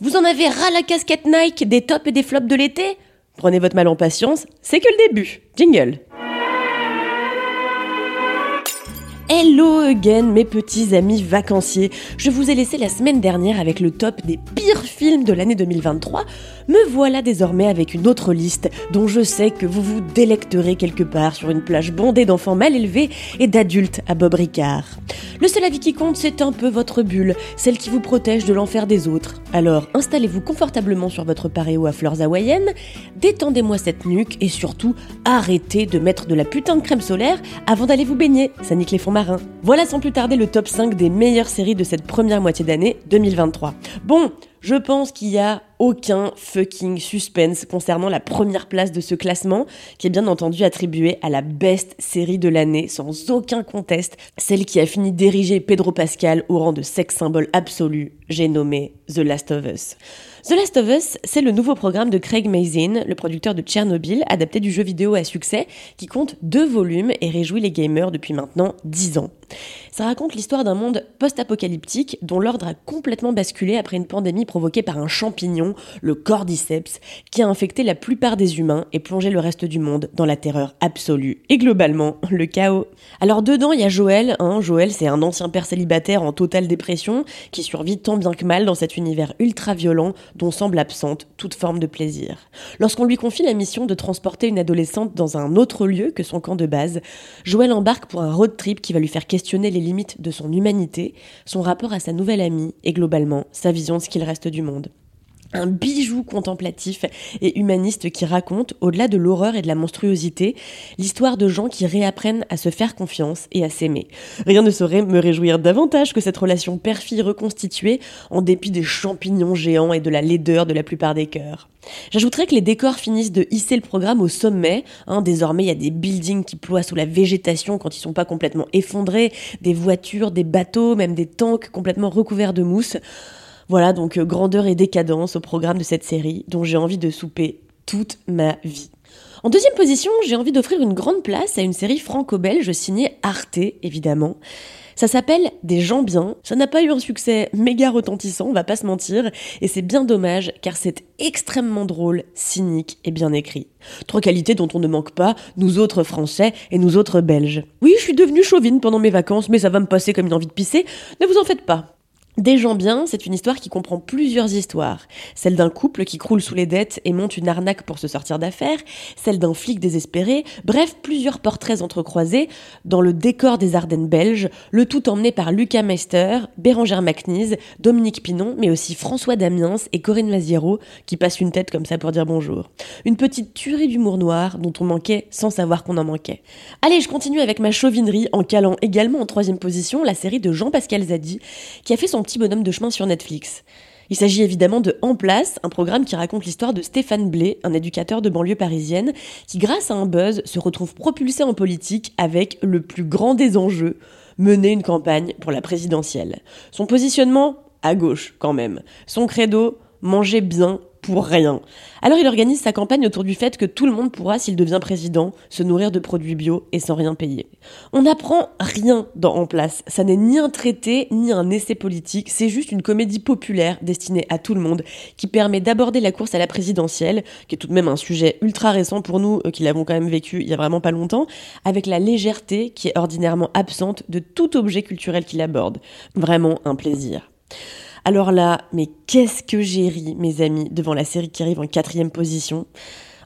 Vous en avez ras la casquette Nike des tops et des flops de l'été? Prenez votre mal en patience, c'est que le début. Jingle Hello again mes petits amis vacanciers. Je vous ai laissé la semaine dernière avec le top des pires films de l'année 2023. Me voilà désormais avec une autre liste dont je sais que vous vous délecterez quelque part sur une plage bondée d'enfants mal élevés et d'adultes à Bob Ricard. Le seul avis qui compte, c'est un peu votre bulle, celle qui vous protège de l'enfer des autres. Alors installez-vous confortablement sur votre paréo à fleurs hawaïennes, détendez-moi cette nuque et surtout arrêtez de mettre de la putain de crème solaire avant d'aller vous baigner. Ça nique les fonds marins. Voilà sans plus tarder le top 5 des meilleures séries de cette première moitié d'année 2023. Bon, je pense qu'il y a aucun fucking suspense concernant la première place de ce classement, qui est bien entendu attribué à la best série de l'année, sans aucun conteste, celle qui a fini d'ériger Pedro Pascal au rang de sex symbole absolu, j'ai nommé The Last of Us. The Last of Us, c'est le nouveau programme de Craig Mazin, le producteur de Tchernobyl, adapté du jeu vidéo à succès, qui compte deux volumes et réjouit les gamers depuis maintenant dix ans. Ça raconte l'histoire d'un monde post-apocalyptique dont l'ordre a complètement basculé après une pandémie provoquée par un champignon, le cordyceps, qui a infecté la plupart des humains et plongé le reste du monde dans la terreur absolue et globalement le chaos. Alors dedans, il y a Joël. Hein. Joël, c'est un ancien père célibataire en totale dépression qui survit tant bien que mal dans cet univers ultra violent dont semble absente toute forme de plaisir. Lorsqu'on lui confie la mission de transporter une adolescente dans un autre lieu que son camp de base, Joël embarque pour un road trip qui va lui faire questionner les limites de son humanité, son rapport à sa nouvelle amie et globalement sa vision de ce qu'il reste du monde un bijou contemplatif et humaniste qui raconte, au-delà de l'horreur et de la monstruosité, l'histoire de gens qui réapprennent à se faire confiance et à s'aimer. Rien ne saurait me réjouir davantage que cette relation père-fille reconstituée en dépit des champignons géants et de la laideur de la plupart des cœurs. J'ajouterais que les décors finissent de hisser le programme au sommet. Hein, désormais, il y a des buildings qui ploient sous la végétation quand ils sont pas complètement effondrés, des voitures, des bateaux, même des tanks complètement recouverts de mousse. Voilà donc euh, grandeur et décadence au programme de cette série dont j'ai envie de souper toute ma vie. En deuxième position, j'ai envie d'offrir une grande place à une série franco-belge signée Arte, évidemment. Ça s'appelle Des gens bien. Ça n'a pas eu un succès méga retentissant, on va pas se mentir, et c'est bien dommage car c'est extrêmement drôle, cynique et bien écrit. Trois qualités dont on ne manque pas, nous autres Français et nous autres Belges. Oui, je suis devenue chauvine pendant mes vacances, mais ça va me passer comme une envie de pisser. Ne vous en faites pas. Des gens bien, c'est une histoire qui comprend plusieurs histoires. Celle d'un couple qui croule sous les dettes et monte une arnaque pour se sortir d'affaires, celle d'un flic désespéré, bref, plusieurs portraits entrecroisés dans le décor des Ardennes belges, le tout emmené par Lucas Meister, Bérangère Macnise, Dominique Pinon, mais aussi François Damiens et Corinne Maziero, qui passent une tête comme ça pour dire bonjour. Une petite tuerie d'humour noir dont on manquait sans savoir qu'on en manquait. Allez, je continue avec ma chauvinerie en calant également en troisième position la série de Jean-Pascal Zadi, qui a fait son petit bonhomme de chemin sur Netflix. Il s'agit évidemment de En Place, un programme qui raconte l'histoire de Stéphane Blé, un éducateur de banlieue parisienne, qui grâce à un buzz se retrouve propulsé en politique avec le plus grand des enjeux, mener une campagne pour la présidentielle. Son positionnement À gauche quand même. Son credo Manger bien rien. Alors il organise sa campagne autour du fait que tout le monde pourra, s'il devient président, se nourrir de produits bio et sans rien payer. On n'apprend rien dans En Place. Ça n'est ni un traité, ni un essai politique, c'est juste une comédie populaire destinée à tout le monde, qui permet d'aborder la course à la présidentielle, qui est tout de même un sujet ultra récent pour nous, euh, qui l'avons quand même vécu il y a vraiment pas longtemps, avec la légèreté qui est ordinairement absente de tout objet culturel qu'il aborde. Vraiment un plaisir. Alors là, mais qu'est-ce que j'ai ri, mes amis, devant la série qui arrive en quatrième position.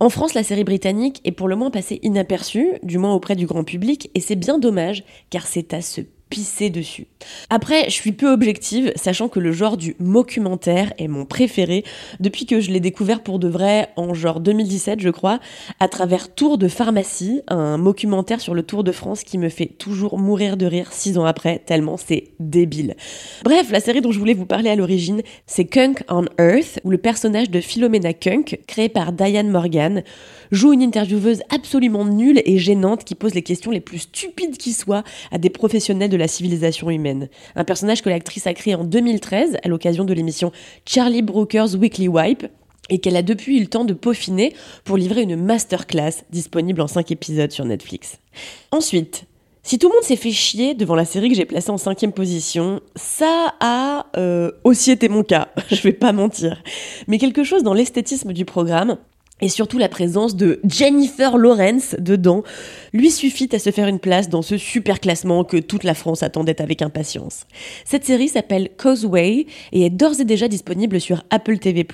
En France, la série britannique est pour le moins passée inaperçue, du moins auprès du grand public, et c'est bien dommage, car c'est à ce pisser dessus. Après, je suis peu objective, sachant que le genre du mockumentaire est mon préféré depuis que je l'ai découvert pour de vrai en genre 2017, je crois, à travers Tour de pharmacie, un mockumentaire sur le Tour de France qui me fait toujours mourir de rire six ans après, tellement c'est débile. Bref, la série dont je voulais vous parler à l'origine, c'est Kunk on Earth, où le personnage de Philomena Kunk, créé par Diane Morgan, joue une intervieweuse absolument nulle et gênante qui pose les questions les plus stupides qui soient à des professionnels de la civilisation humaine. Un personnage que l'actrice a créé en 2013 à l'occasion de l'émission Charlie Brooker's Weekly Wipe et qu'elle a depuis eu le temps de peaufiner pour livrer une masterclass disponible en 5 épisodes sur Netflix. Ensuite, si tout le monde s'est fait chier devant la série que j'ai placée en cinquième position, ça a euh, aussi été mon cas, je vais pas mentir. Mais quelque chose dans l'esthétisme du programme et surtout la présence de Jennifer Lawrence dedans lui suffit à se faire une place dans ce super classement que toute la France attendait avec impatience. Cette série s'appelle Causeway et est d'ores et déjà disponible sur Apple TV+.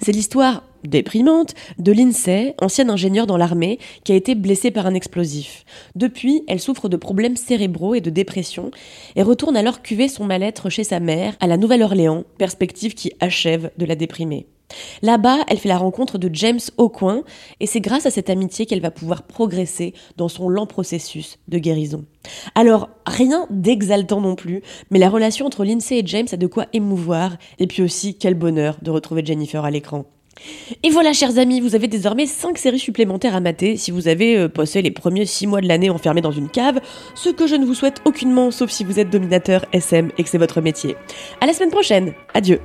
C'est l'histoire déprimante de Lindsay, ancienne ingénieure dans l'armée, qui a été blessée par un explosif. Depuis, elle souffre de problèmes cérébraux et de dépression et retourne alors cuver son mal-être chez sa mère à la Nouvelle-Orléans, perspective qui achève de la déprimer. Là-bas, elle fait la rencontre de James Aucoin et c'est grâce à cette amitié qu'elle va pouvoir progresser dans son lent processus de guérison. Alors, rien d'exaltant non plus, mais la relation entre Lindsay et James a de quoi émouvoir et puis aussi quel bonheur de retrouver Jennifer à l'écran. Et voilà, chers amis, vous avez désormais 5 séries supplémentaires à mater si vous avez euh, passé les premiers 6 mois de l'année enfermé dans une cave, ce que je ne vous souhaite aucunement, sauf si vous êtes dominateur SM et que c'est votre métier. À la semaine prochaine, adieu